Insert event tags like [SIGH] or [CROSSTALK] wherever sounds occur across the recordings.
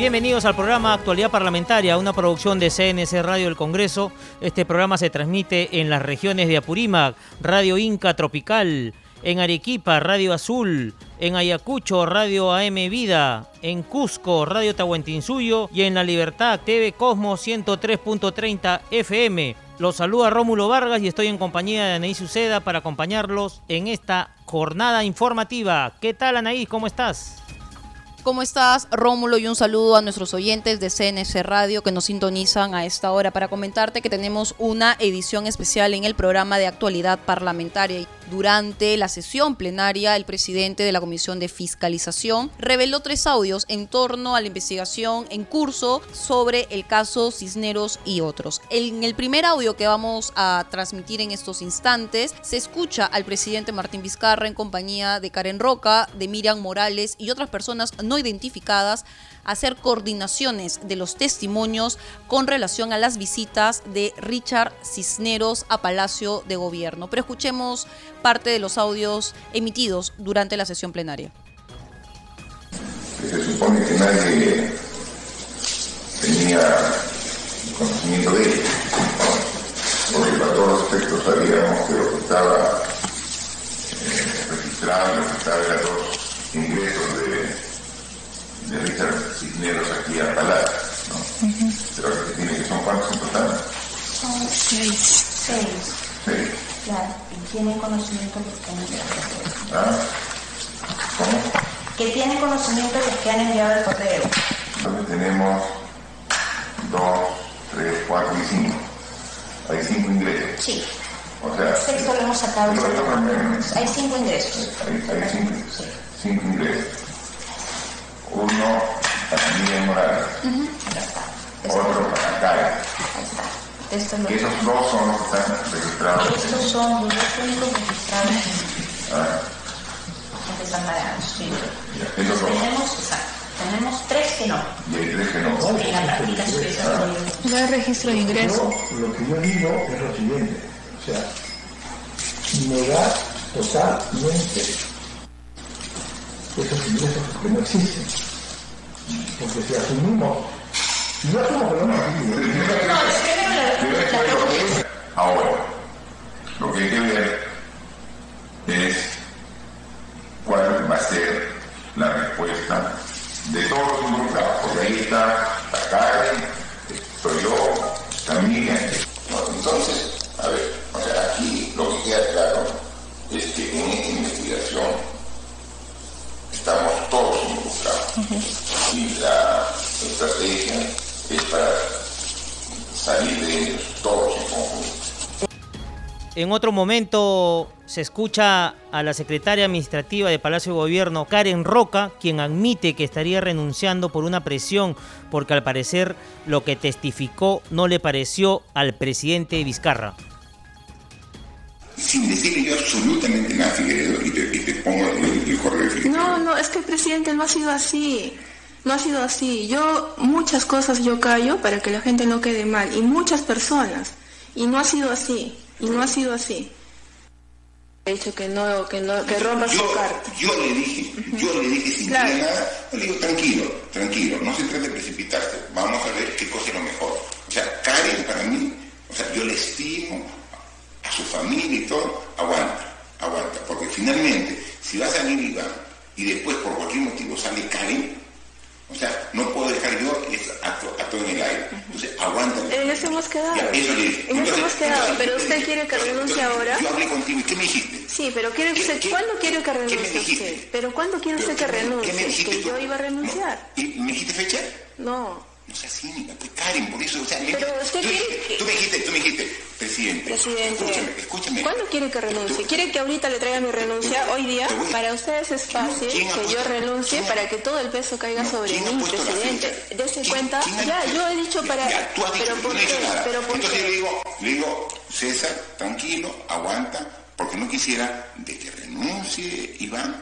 Bienvenidos al programa Actualidad Parlamentaria, una producción de CNC Radio del Congreso. Este programa se transmite en las regiones de Apurímac, Radio Inca Tropical, en Arequipa, Radio Azul, en Ayacucho, Radio AM Vida, en Cusco, Radio Tahuantinsuyo y en La Libertad, TV Cosmos 103.30 FM. Los saluda Rómulo Vargas y estoy en compañía de Anaís Uceda para acompañarlos en esta jornada informativa. ¿Qué tal Anaís? ¿Cómo estás? ¿Cómo estás, Rómulo? Y un saludo a nuestros oyentes de CNC Radio que nos sintonizan a esta hora para comentarte que tenemos una edición especial en el programa de actualidad parlamentaria. Durante la sesión plenaria, el presidente de la Comisión de Fiscalización reveló tres audios en torno a la investigación en curso sobre el caso Cisneros y otros. En el primer audio que vamos a transmitir en estos instantes, se escucha al presidente Martín Vizcarra en compañía de Karen Roca, de Miriam Morales y otras personas no identificadas hacer coordinaciones de los testimonios con relación a las visitas de Richard Cisneros a Palacio de Gobierno. Pero escuchemos parte de los audios emitidos durante la sesión plenaria. Se supone que nadie tenía conocimiento de él, porque para todos los efectos sabíamos que lo que estaba eh, registrado, lo que estaba era los ingresos de de Richard Cisneros aquí a Palacio, ¿no? Pero tiene que son cuántos en total? Son seis. Seis. Seis. Claro, y tienen conocimiento los que han enviado el correo. ¿Ah? ¿Cómo? Que tienen conocimiento los que han enviado el correo. Entonces tenemos dos, tres, cuatro y cinco. Hay cinco ingresos. Sí. O sea, sexto lo hemos sacado. No, no, no, no, no. Hay cinco ingresos. hay, hay cinco, Sí. cinco ingresos. Uno para Miriam Morales, está. Otro para Karen. Ahí está. Esto es lo- Esos dos son los que están registrados. Estos son los dos únicos registrados Ah, en desamparados. Sí. ya, esos dos. Tenemos, exacto, tenemos tres que no. Y hay tres que no. En la práctica No hay registro de ingreso. Yo, lo que yo digo es lo siguiente, o sea, negar totalmente esos ingresos que no existen. Porque si asumimos, si yo asumo que no existen, Ahora, lo que hay que ver es cuál va a ser la respuesta de todos los involucrados, porque ahí está la Karen, estoy yo, está Miriam. No, Entonces, a ver, o sea, aquí lo que queda claro es que en esta investigación estamos todos involucrados y la estrategia es para salir de ellos todos en conjunto. En otro momento se escucha a la secretaria administrativa de Palacio de Gobierno, Karen Roca, quien admite que estaría renunciando por una presión porque al parecer lo que testificó no le pareció al presidente Vizcarra. sin decirle yo absolutamente nada, Figueredo, y te, y te pongo el, el correo de. No, no, es que presidente no ha sido así. No ha sido así. Yo muchas cosas yo callo para que la gente no quede mal y muchas personas y no ha sido así. Y no ha sido así. He dicho que no, que no, que rompa su Yo, carta. yo le dije, yo le dije sin Claro. nada, yo le digo, tranquilo, tranquilo, no se trata de precipitarse, vamos a ver qué cosa es lo mejor. O sea, Karen para mí, o sea, yo le estimo a su familia y todo, aguanta, aguanta, porque finalmente, si va a salir Iván y después por cualquier motivo sale Karen, o sea, no puedo dejar yo es acto, acto en el aire. Entonces, aguanta. En eso hemos quedado. Ya, eso le dije. En eso Entonces, hemos quedado. entonces, Pero usted quiere que renuncie ahora. Yo hablé contigo y ¿qué me dijiste? Sí, pero quiere ¿Qué- usted, qué- ¿cuándo quiere que renuncie usted? ¿Pero cuándo quiere usted que ¿Pero qué me- renuncie? qué me dijiste Que yo iba a renunciar. ¿Y me dijiste fecha? No. No seas cínica, pues Karen, por eso, o sea, Pero usted tú, quiere tú me dijiste, tú me dijiste, presidente, Presidente, escúchame, escúchame. ¿cuándo quiere que renuncie? Tú- ¿Quiere que ahorita le traiga mi renuncia hoy día? Para ustedes es fácil ¿Quién ha que yo puesto- renuncie quién para que todo el peso caiga No, sobre ¿quién ha mí, presidente. Dese ¿Quién- cuenta, quién ya, yo he dicho para... Ya, tú has dicho, pero yo ¿por no qué? Pero ¿por Entonces qué? yo le digo, le digo, César, tranquilo, aguanta, porque no quisiera de que renuncie Iván,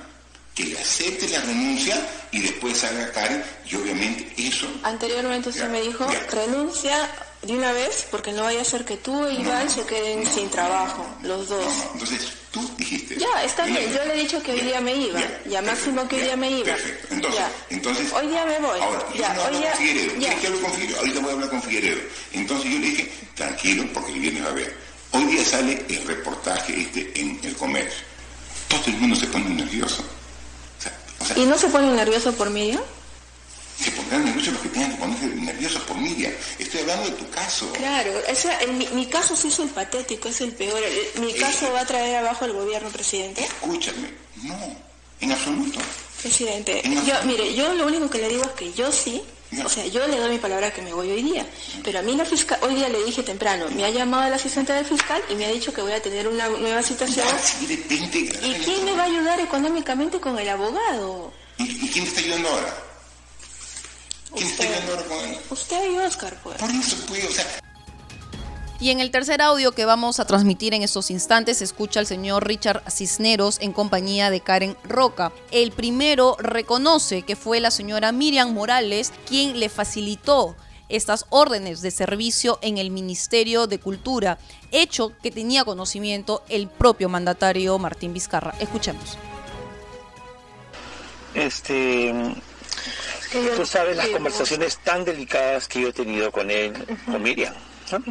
que le acepte la renuncia y después salga Karen y obviamente eso... Anteriormente usted me dijo, renuncia de una vez porque no vaya a ser que tú e Iván se queden sin trabajo, los dos. entonces tú dijiste... Ya, está bien, yo le he dicho que hoy día me iba, ya, máximo que hoy día me iba. Perfecto, entonces, entonces... Hoy día me voy. Ahora, ya, yo no hoy hablo día, con Figueredo, ya. ¿quieres que hable con Figueredo? Ahorita voy a hablar con Figueredo. Entonces yo le dije, tranquilo, porque el viernes va a ver. Hoy día sale el reportaje este en el comercio. Todo el mundo se pone nervioso. Sea, ¿Y no se pone nervioso por Miriam? se pondrán nerviosos los que tengan que ponerse nerviosos por Miriam. Estoy hablando de tu caso. Claro, o sea, en mi, mi caso sí es el patético, es el peor. El- Mi caso va a traer abajo al gobierno, presidente. Escúchame, no, en absoluto. Presidente, En yo, mire, yo lo único que le digo es que yo sí. O sea, yo le doy mi palabra que me voy hoy día, pero a mí la fiscal, hoy día le dije temprano, me ha llamado el asistente del fiscal y me ha dicho que voy a tener una nueva situación. De ¿Y quién me va a ayudar económicamente con el abogado? ¿Y, quién está ayudando ahora? ¿Quién está ayudando ahora con él? Usted y Oscar, pues. Por eso, pues, o sea, Y en el tercer audio que vamos a transmitir en estos instantes se escucha al señor Richard Cisneros en compañía de Karen Roca. El primero reconoce que fue la señora Miriam Morales quien le facilitó estas órdenes de servicio en el Ministerio de Cultura, hecho que tenía conocimiento el propio mandatario Martín Vizcarra. Escuchemos. Este, tú sabes las conversaciones tan delicadas que yo he tenido con él, con Miriam. ¿No?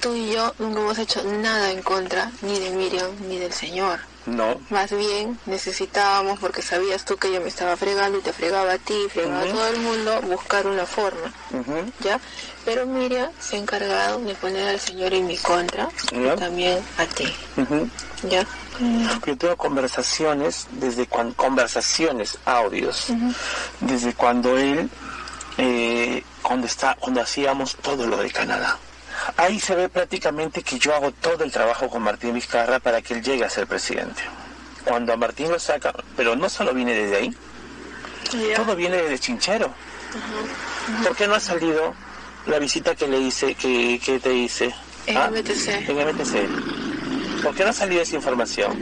Tú y yo nunca hemos hecho nada en contra ni de Miriam ni del señor. No, Más bien necesitábamos, porque sabías tú que ella me estaba fregando y te fregaba a ti, fregaba a todo el mundo, buscar una forma. ¿ya? Pero Miriam se ha encargado de poner al señor en mi contra y también a ti. ¿ya? yo tengo conversaciones desde cuando conversaciones audios desde cuando él eh, cuando está cuando hacíamos todo lo de Canadá ahí se ve prácticamente que yo hago todo el trabajo con Martín Vizcarra para que él llegue a ser presidente cuando a Martín lo saca pero no solo viene desde ahí todo viene desde Chinchero ¿por qué no ha salido la visita que le hice que, que te hice En ¿Ah? MTC. en MTC ¿Por qué no ha salido esa información?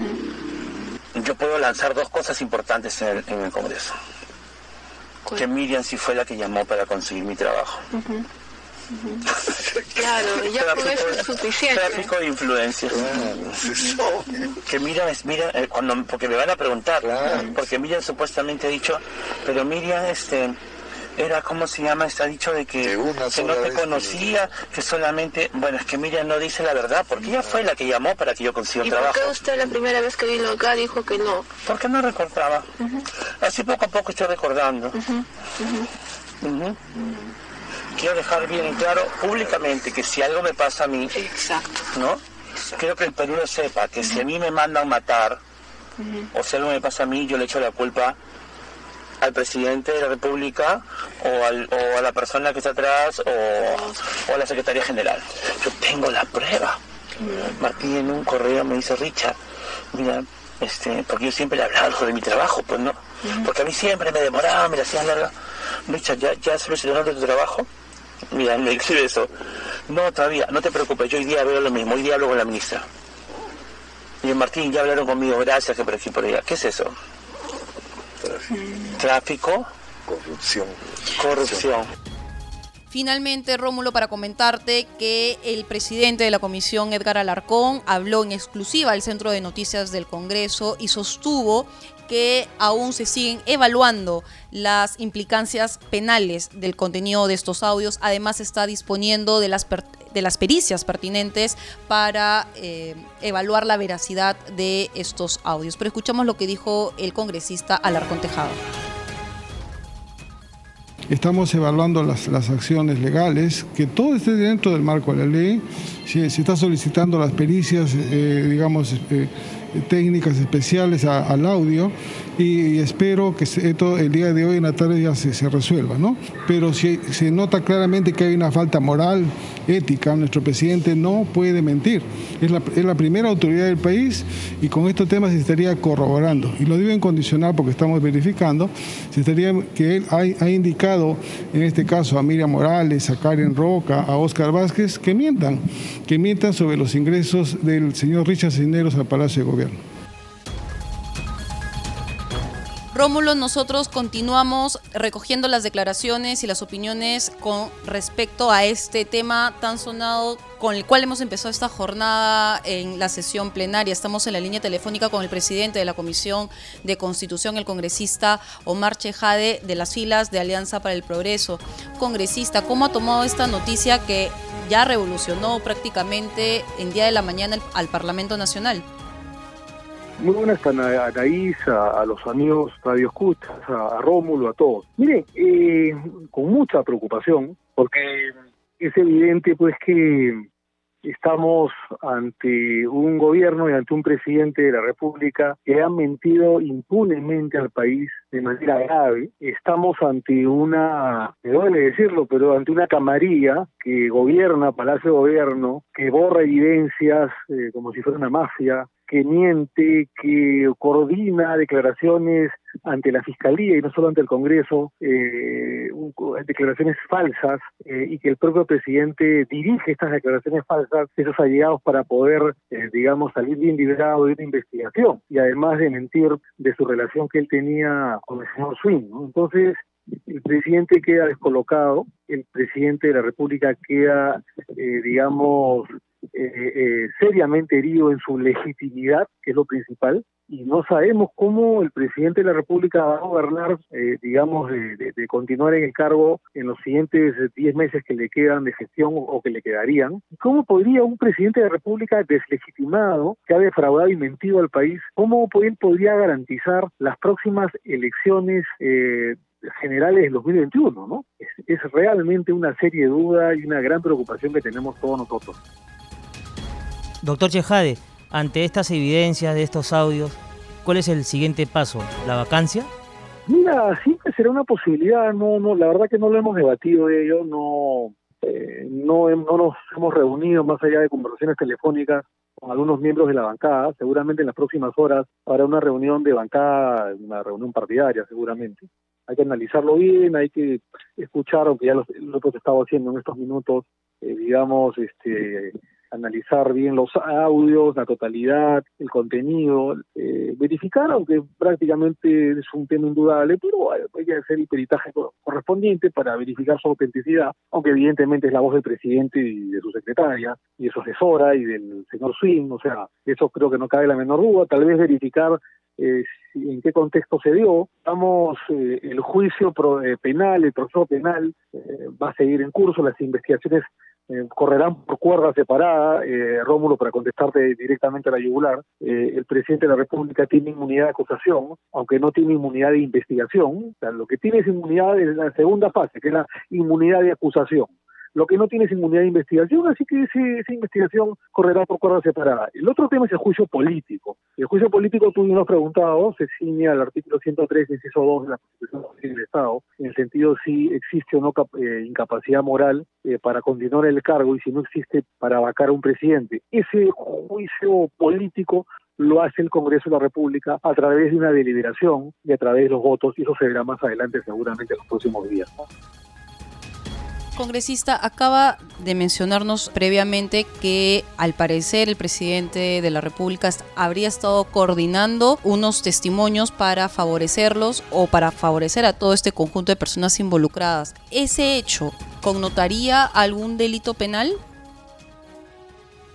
Yo puedo lanzar dos cosas importantes en el, en el Congreso. Que Miriam sí fue la que llamó para conseguir mi trabajo. [LAUGHS] Claro, ya con eso es suficiente. Tráfico de influencias. Que Miriam es Miriam, eh, cuando, porque me van a preguntar, porque Miriam supuestamente ha dicho, pero Miriam este era como se llama, está dicho de que, que no te conocía, que solamente, bueno, es que Miriam no dice la verdad, porque ella fue la que llamó para que yo consiga un ¿Y por trabajo. qué usted la primera vez que vino acá dijo que no? Porque no recordaba. Así poco a poco estoy recordando. Quiero dejar bien en claro públicamente que si algo me pasa a mí, Exacto. ¿no? Quiero que el Perú lo sepa, que si a mí me mandan matar, o si algo me pasa a mí, yo le echo la culpa al presidente de la República o, al- o a la persona que está atrás o, o a la Secretaría General. Yo tengo la prueba. Martín en un correo me dice, Richard, mira, este, porque yo siempre le hablaba algo de mi trabajo, pues no, porque a mí siempre me demoraba, me la hacían larga. Richard, ¿ya, ya solucionaste tu trabajo? Mira, me escribe eso. No, todavía, no te preocupes, yo hoy día veo lo mismo, hoy día hablo con la ministra. Y Martín, ya hablaron conmigo, gracias que por aquí por allá. ¿Qué es eso? Tráfico. Corrupción. Corrupción. Finalmente, Rómulo, para comentarte que el presidente de la comisión, Edgar Alarcón, habló en exclusiva al Centro de Noticias del Congreso y sostuvo que aún se siguen evaluando las implicancias penales del contenido de estos audios. Además, está disponiendo de las, de las pericias pertinentes para eh, evaluar la veracidad de estos audios. Pero escuchamos lo que dijo el congresista Alarcón Tejado. Estamos evaluando las, las acciones legales, que todo esté dentro del marco de la ley. Se, se está solicitando las pericias, eh, digamos, eh, técnicas especiales al audio y, espero que esto el día de hoy en la tarde ya se, resuelva, ¿no? Pero si, se nota claramente que hay una falta moral, ética, nuestro presidente no puede mentir. Es la, es la primera autoridad del país y con estos temas se estaría corroborando. Y lo digo en condicional porque estamos verificando, se estaría que él ha, ha indicado en este caso a Miriam Morales, a Karen Roca, a Oscar Vázquez, que mientan, que mientan sobre los ingresos del señor Richard Cisneros al Palacio de Gobierno. Rómulo, nosotros continuamos recogiendo las declaraciones y las opiniones con respecto a este tema tan sonado con el cual hemos empezado esta jornada en la sesión plenaria. Estamos en la línea telefónica con el presidente de la Comisión de Constitución, el congresista Omar Chejade, de las filas de Alianza para el Progreso. Congresista, ¿cómo ha tomado esta noticia que ya revolucionó prácticamente en día de la mañana al Parlamento Nacional? Muy buenas a Anaís, a, a, los amigos Radio Escuchas, a, Rómulo, a todos. Miren, eh, con mucha preocupación, porque es evidente pues que estamos ante un gobierno y ante un presidente de la República que ha mentido impunemente al país de manera grave. Estamos ante una, me duele decirlo, pero ante una camarilla que gobierna Palacio de Gobierno, que borra evidencias eh, como si fuera una mafia, que miente, que coordina declaraciones ante la Fiscalía y no solo ante el Congreso, eh, declaraciones falsas eh, y que el propio presidente dirige estas declaraciones falsas, esos allegados para poder, eh, digamos, salir bien liberado de una investigación y además de mentir de su relación que él tenía con el señor Swing. ¿no? Entonces, el presidente queda descolocado, el presidente de la República queda, eh, digamos, eh, eh, seriamente herido en su legitimidad, que es lo principal, y no sabemos cómo el presidente de la República va a gobernar, eh, digamos, de, de, continuar en el cargo en los siguientes 10 meses que le quedan de gestión o que le quedarían. ¿Cómo podría un presidente de la República deslegitimado, que ha defraudado y mentido al país, cómo él podría garantizar las próximas elecciones eh, generales del 2021, ¿no? Es, es realmente una serie de dudas y una gran preocupación que tenemos todos nosotros. Doctor Chejade, ante estas evidencias de estos audios, ¿cuál es el siguiente paso? ¿La vacancia? Mira, siempre será una posibilidad, no, no, la verdad que no lo hemos debatido ello, no, eh, no, no nos hemos reunido más allá de conversaciones telefónicas con algunos miembros de la bancada, seguramente en las próximas horas habrá una reunión de bancada, una reunión partidaria seguramente. Hay que analizarlo bien, hay que escuchar, aunque ya lo, lo hemos estado haciendo en estos minutos, eh, digamos, este analizar bien los audios, la totalidad, el contenido, eh, verificar, aunque prácticamente es un tema indudable, pero hay que hacer el peritaje correspondiente para verificar su autenticidad, aunque evidentemente es la voz del presidente y de su secretaria, y de su asesora y del señor Swing, o sea, eso creo que no cabe la menor duda, tal vez verificar eh, en qué contexto se dio. Vamos, eh, el juicio pro, eh, penal, el proceso penal va a seguir en curso, las investigaciones eh, correrán por cuerda separada, eh, Rómulo, para contestarte directamente a la yugular, eh, el presidente de la República tiene inmunidad de acusación, aunque no tiene inmunidad de investigación, o sea, lo que tiene es inmunidad en la segunda fase, que es la inmunidad de acusación. Lo que no tiene es inmunidad de investigación, así que ese, esa investigación correrá por cuerda separada. El otro tema es el juicio político. El juicio político, tú nos preguntado, se ciñe al artículo 103, inciso 2 de la Constitución del Estado, en el sentido si existe o no eh, incapacidad moral eh, para continuar el cargo y si no existe para vacar a un presidente. Ese juicio político lo hace el Congreso de la República a través de una deliberación y a través de los votos, y eso se verá más adelante seguramente en los próximos días. Congresista, acaba de mencionarnos previamente que al parecer el presidente de la República habría estado coordinando unos testimonios para favorecerlos o para favorecer a todo este conjunto de personas involucradas. ¿Ese hecho connotaría algún delito penal?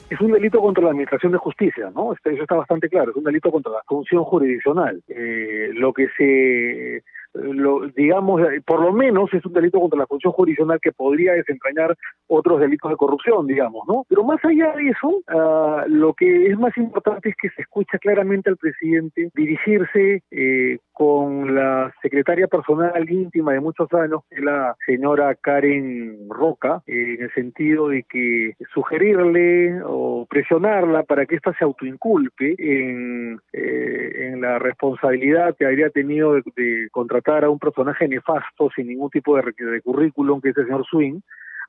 es un delito contra la administración de justicia, ¿no? Eso está bastante claro, es un delito contra la función jurisdiccional. Eh, lo que se lo, digamos, por lo menos es un delito contra la función jurisdiccional que podría desentrañar otros delitos de corrupción, digamos, ¿no? Pero más allá de eso, uh, lo que es más importante es que se escucha claramente al presidente dirigirse eh, con la secretaria personal íntima de muchos años, que es la señora Karen Roca, en el sentido de que sugerirle o presionarla para que ésta se autoinculpe en, eh, en la responsabilidad que habría tenido de, de contratar a un personaje nefasto sin ningún tipo de, de currículum, que es el señor Swing,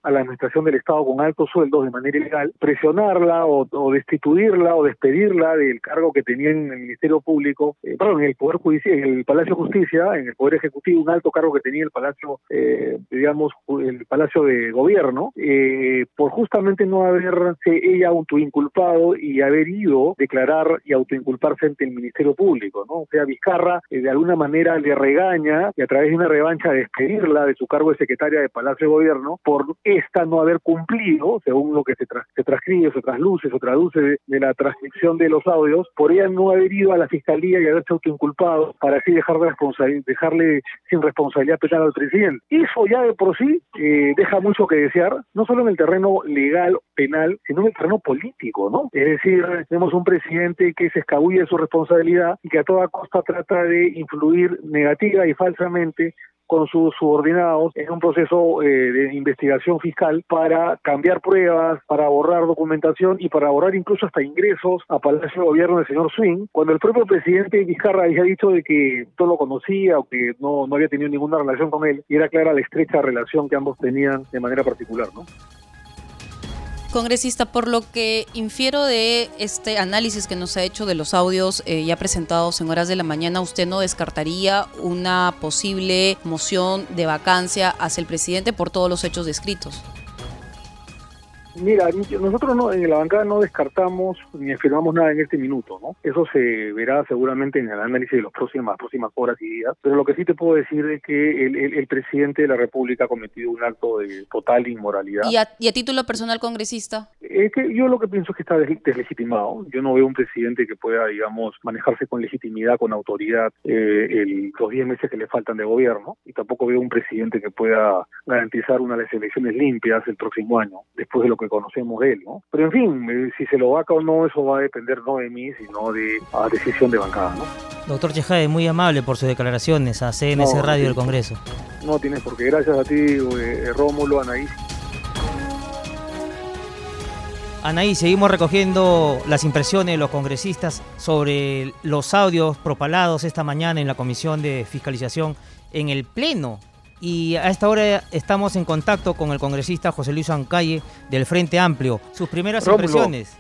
a la administración del Estado con altos sueldos de manera ilegal, presionarla o, destituirla o despedirla del cargo que tenía en el Ministerio Público, eh, perdón, en el Poder Judicial, en el Palacio de Justicia, en el Poder Ejecutivo, un alto cargo que tenía el Palacio, eh, digamos, el Palacio de Gobierno, eh, por justamente no haberse ella autoinculpado y haber ido declarar y autoinculparse ante el Ministerio Público, ¿no? O sea, Vizcarra eh, de alguna manera le regaña y a través de una revancha despedirla de su cargo de secretaria de Palacio de Gobierno por esta no haber cumplido, según lo que se, tra transcribe, se trasluce, se traduce de, de, la transcripción de los audios, por ella no haber ido a la fiscalía y haberse autoinculpado para así dejar de dejarle sin responsabilidad penal al presidente. Eso ya de por sí eh, deja mucho que desear, no solo en el terreno legal, penal, sino en el terreno político, ¿no? Es decir, tenemos un presidente que se escabulle de su responsabilidad y que a toda costa trata de influir negativa y falsamente con sus subordinados en un proceso eh, de investigación fiscal para cambiar pruebas, para borrar documentación y para borrar incluso hasta ingresos a Palacio de Gobierno del señor Swing, cuando el propio presidente Vizcarra había dicho de que todo lo conocía o que no, no había tenido ninguna relación con él y era clara la estrecha relación que ambos tenían de manera particular, ¿no? Congresista, por lo que infiero de este análisis que nos ha hecho de los audios eh, ya presentados en horas de la mañana, ¿usted no descartaría una posible moción de vacancia hacia el presidente por todos los hechos descritos? Mira, nosotros no, en la bancada no descartamos ni afirmamos nada en este minuto, ¿no? Eso se verá seguramente en el análisis de las próximas, próximas horas y días, pero lo que sí te puedo decir es que el, el, el presidente de la República ha cometido un acto de total inmoralidad. ¿Y a, y a título personal, congresista? Es que yo lo que pienso es que está deslegitimado. Yo no veo un presidente que pueda, digamos, manejarse con legitimidad, con autoridad, eh, el, los 10 meses que le faltan de gobierno, y tampoco veo un presidente que pueda garantizar unas elecciones limpias el próximo año, después de lo que conocemos de él, ¿no? Pero en fin, eh, si se lo vaca o no, eso va a depender no de mí, sino de a decisión de bancada, ¿no? Doctor Chejade, muy amable por sus declaraciones a CNC No, Radio del Congreso. No tienes por qué. Gracias a ti, eh, Rómulo, Anaís. Anaí, seguimos recogiendo las impresiones de los congresistas sobre los audios propalados esta mañana en la Comisión de Fiscalización en el Pleno. Y a esta hora estamos en contacto con el congresista José Luis Ancalle del Frente Amplio. Sus primeras Rómulo. impresiones.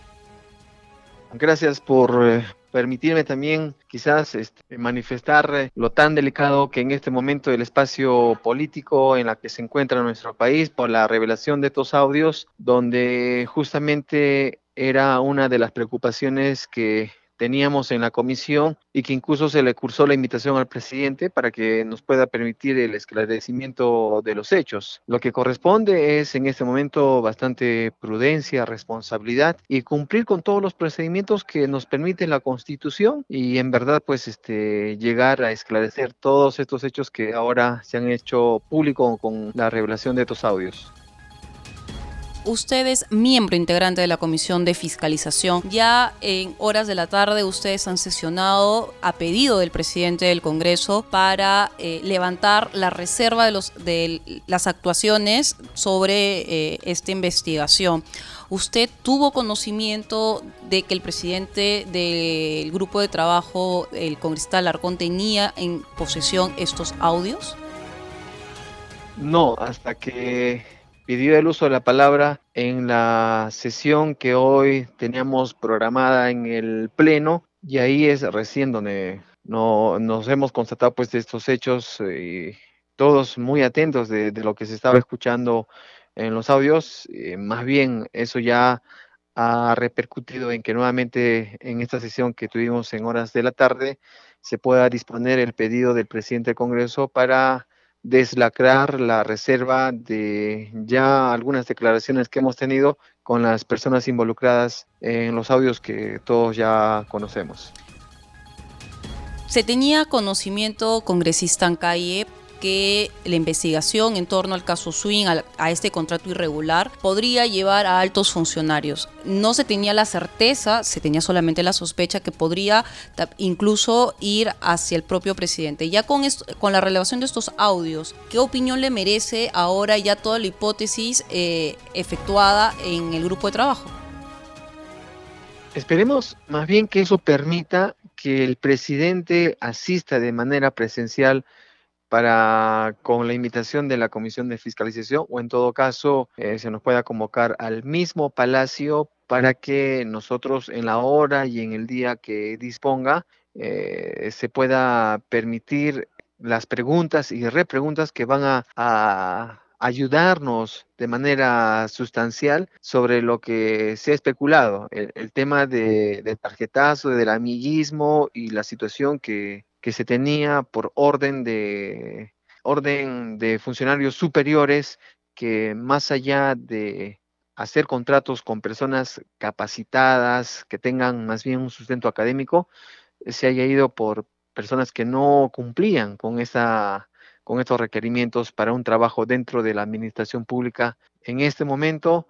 Gracias por eh, permitirme también quizás este, manifestar eh, lo tan delicado que en este momento el espacio político en la que se encuentra nuestro país por la revelación de estos audios, donde justamente era una de las preocupaciones que teníamos en la comisión y que incluso se le cursó la invitación al presidente para que nos pueda permitir el esclarecimiento de los hechos. Lo que corresponde es en este momento bastante prudencia, responsabilidad y cumplir con todos los procedimientos que nos permite la Constitución y en verdad pues este llegar a esclarecer todos estos hechos que ahora se han hecho público con la revelación de estos audios. Usted es miembro integrante de la Comisión de Fiscalización. Ya en horas de la tarde ustedes han sesionado a pedido del presidente del Congreso para eh, levantar la reserva de, los, de las actuaciones sobre eh, esta investigación. ¿Usted tuvo conocimiento de que el presidente del grupo de trabajo, el congresista Alarcón, tenía en posesión estos audios? No, hasta que pidió el uso de la palabra en la sesión que hoy teníamos programada en el Pleno y ahí es recién donde no, nos hemos constatado pues estos hechos y todos muy atentos de, de, lo que se estaba escuchando en los audios. Eh, más bien eso ya ha repercutido en que nuevamente en esta sesión que tuvimos en horas de la tarde se pueda disponer el pedido del presidente del Congreso para deslacrar la reserva de ya algunas declaraciones que hemos tenido con las personas involucradas en los audios que todos ya conocemos. Se tenía conocimiento, congresista en calle, que la investigación en torno al caso Swing, a, este contrato irregular, podría llevar a altos funcionarios. No se tenía la certeza, se tenía solamente la sospecha que podría incluso ir hacia el propio presidente. Ya con, con la relevación de estos audios, ¿qué opinión le merece ahora ya toda la hipótesis eh, efectuada en el grupo de trabajo? Esperemos más bien que eso permita que el presidente asista de manera presencial para con la invitación de la Comisión de Fiscalización o en todo caso eh, se nos pueda convocar al mismo palacio para que nosotros en la hora y en el día que disponga eh, se pueda permitir las preguntas y repreguntas que van a ayudarnos de manera sustancial sobre lo que se ha especulado, el, tema de, tarjetazo, del amiguismo y la situación que, se tenía por orden de, orden de funcionarios superiores que más allá de hacer contratos con personas capacitadas, que tengan más bien un sustento académico, se haya ido por personas que no cumplían con esa con estos requerimientos para un trabajo dentro de la administración pública en este momento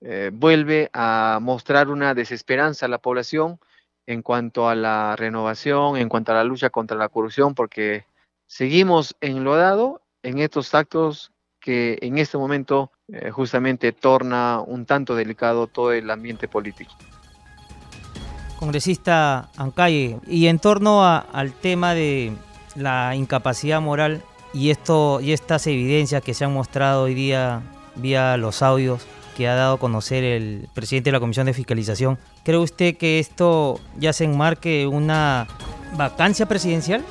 eh, vuelve a mostrar una desesperanza a la población en cuanto a la renovación, en cuanto a la lucha contra la corrupción, porque seguimos enlodado en estos actos que en este momento eh, justamente torna un tanto delicado todo el ambiente político. Congresista Ancalle, y en torno al tema de la incapacidad moral y, esto, y estas evidencias que se han mostrado hoy día vía los audios que ha dado a conocer el presidente de la Comisión de Fiscalización, ¿cree usted que esto ya se enmarque una vacancia presidencial?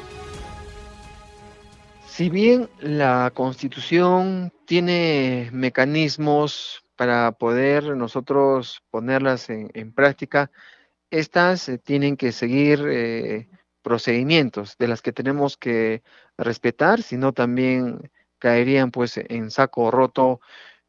Si bien la Constitución tiene mecanismos para poder nosotros ponerlas en, práctica, estas eh, tienen que seguir eh, procedimientos de las que tenemos que respetar, sino también caerían pues en saco roto,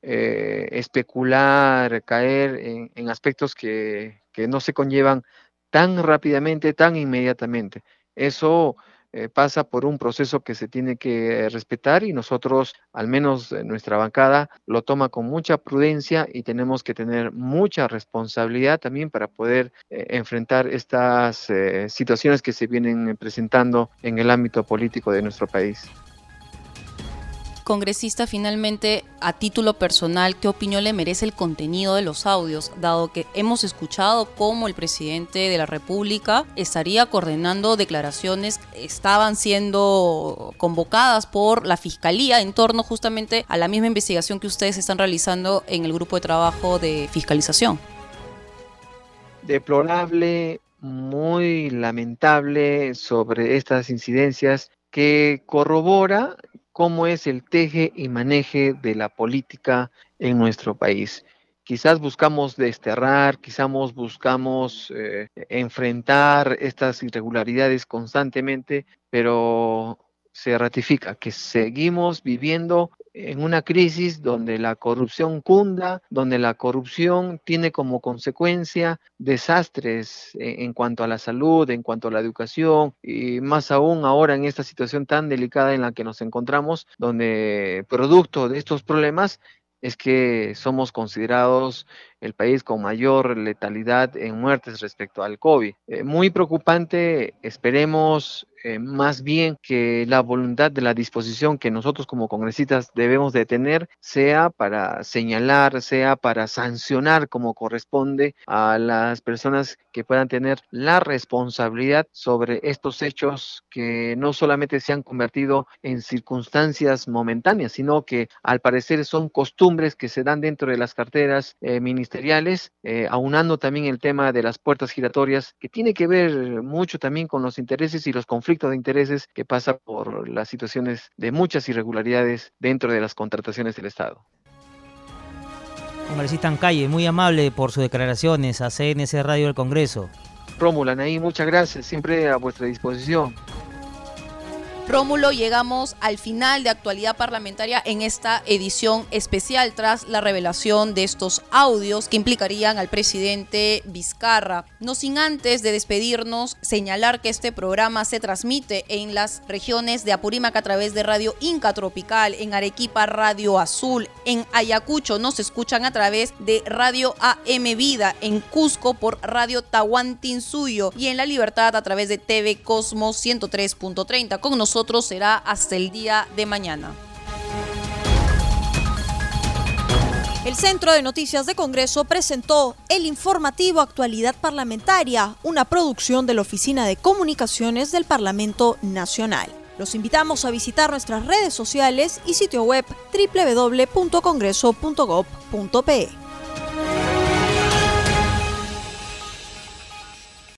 eh, especular, caer en, aspectos que, que, no se conllevan tan rápidamente, tan inmediatamente. Eso eh, pasa por un proceso que se tiene que respetar y nosotros, al menos nuestra bancada, lo toma con mucha prudencia y tenemos que tener mucha responsabilidad también para poder eh, enfrentar estas eh, situaciones que se vienen presentando en el ámbito político de nuestro país congresista, finalmente, a título personal, ¿qué opinión le merece el contenido de los audios, dado que hemos escuchado cómo el presidente de la República estaría coordinando declaraciones que estaban siendo convocadas por la Fiscalía en torno justamente a la misma investigación que ustedes están realizando en el grupo de trabajo de fiscalización? Deplorable, muy lamentable sobre estas incidencias que corrobora cómo es el teje y maneje de la política en nuestro país. Quizás buscamos desterrar, quizás buscamos eh, enfrentar estas irregularidades constantemente, pero se ratifica que seguimos viviendo en una crisis donde la corrupción cunda, donde la corrupción tiene como consecuencia desastres en, cuanto a la salud, en cuanto a la educación y más aún ahora en esta situación tan delicada en la que nos encontramos, donde producto de estos problemas es que somos considerados el país con mayor letalidad en muertes respecto al COVID. Eh, muy preocupante, esperemos eh, más bien que la voluntad de la disposición que nosotros como congresistas debemos de tener sea para señalar, sea para sancionar como corresponde a las personas que puedan tener la responsabilidad sobre estos hechos que no solamente se han convertido en circunstancias momentáneas, sino que al parecer son costumbres que se dan dentro de las carteras eh, eh, aunando también el tema de las puertas giratorias, que tiene que ver mucho también con los intereses y los conflictos de intereses que pasa por las situaciones de muchas irregularidades dentro de las contrataciones del Estado. Congresista Calle, muy amable por sus declaraciones a CNC Radio del Congreso. Rómulo, Anaí, muchas gracias, siempre a vuestra disposición. Rómulo, llegamos al final de actualidad parlamentaria en esta edición especial tras la revelación de estos audios que implicarían al presidente Vizcarra. No sin antes de despedirnos, señalar que este programa se transmite en las regiones de Apurímac a través de Radio Inca Tropical, en Arequipa Radio Azul, en Ayacucho nos escuchan a través de Radio AM Vida, en Cusco por Radio Tahuantinsuyo y en La Libertad a través de TV Cosmos 103.30. Con nosotros nosotros será hasta el día de mañana. El Centro de Noticias de Congreso presentó el informativo Actualidad Parlamentaria, una producción de la Oficina de Comunicaciones del Parlamento Nacional. Los invitamos a visitar nuestras redes sociales y sitio web www.congreso.gov.pe.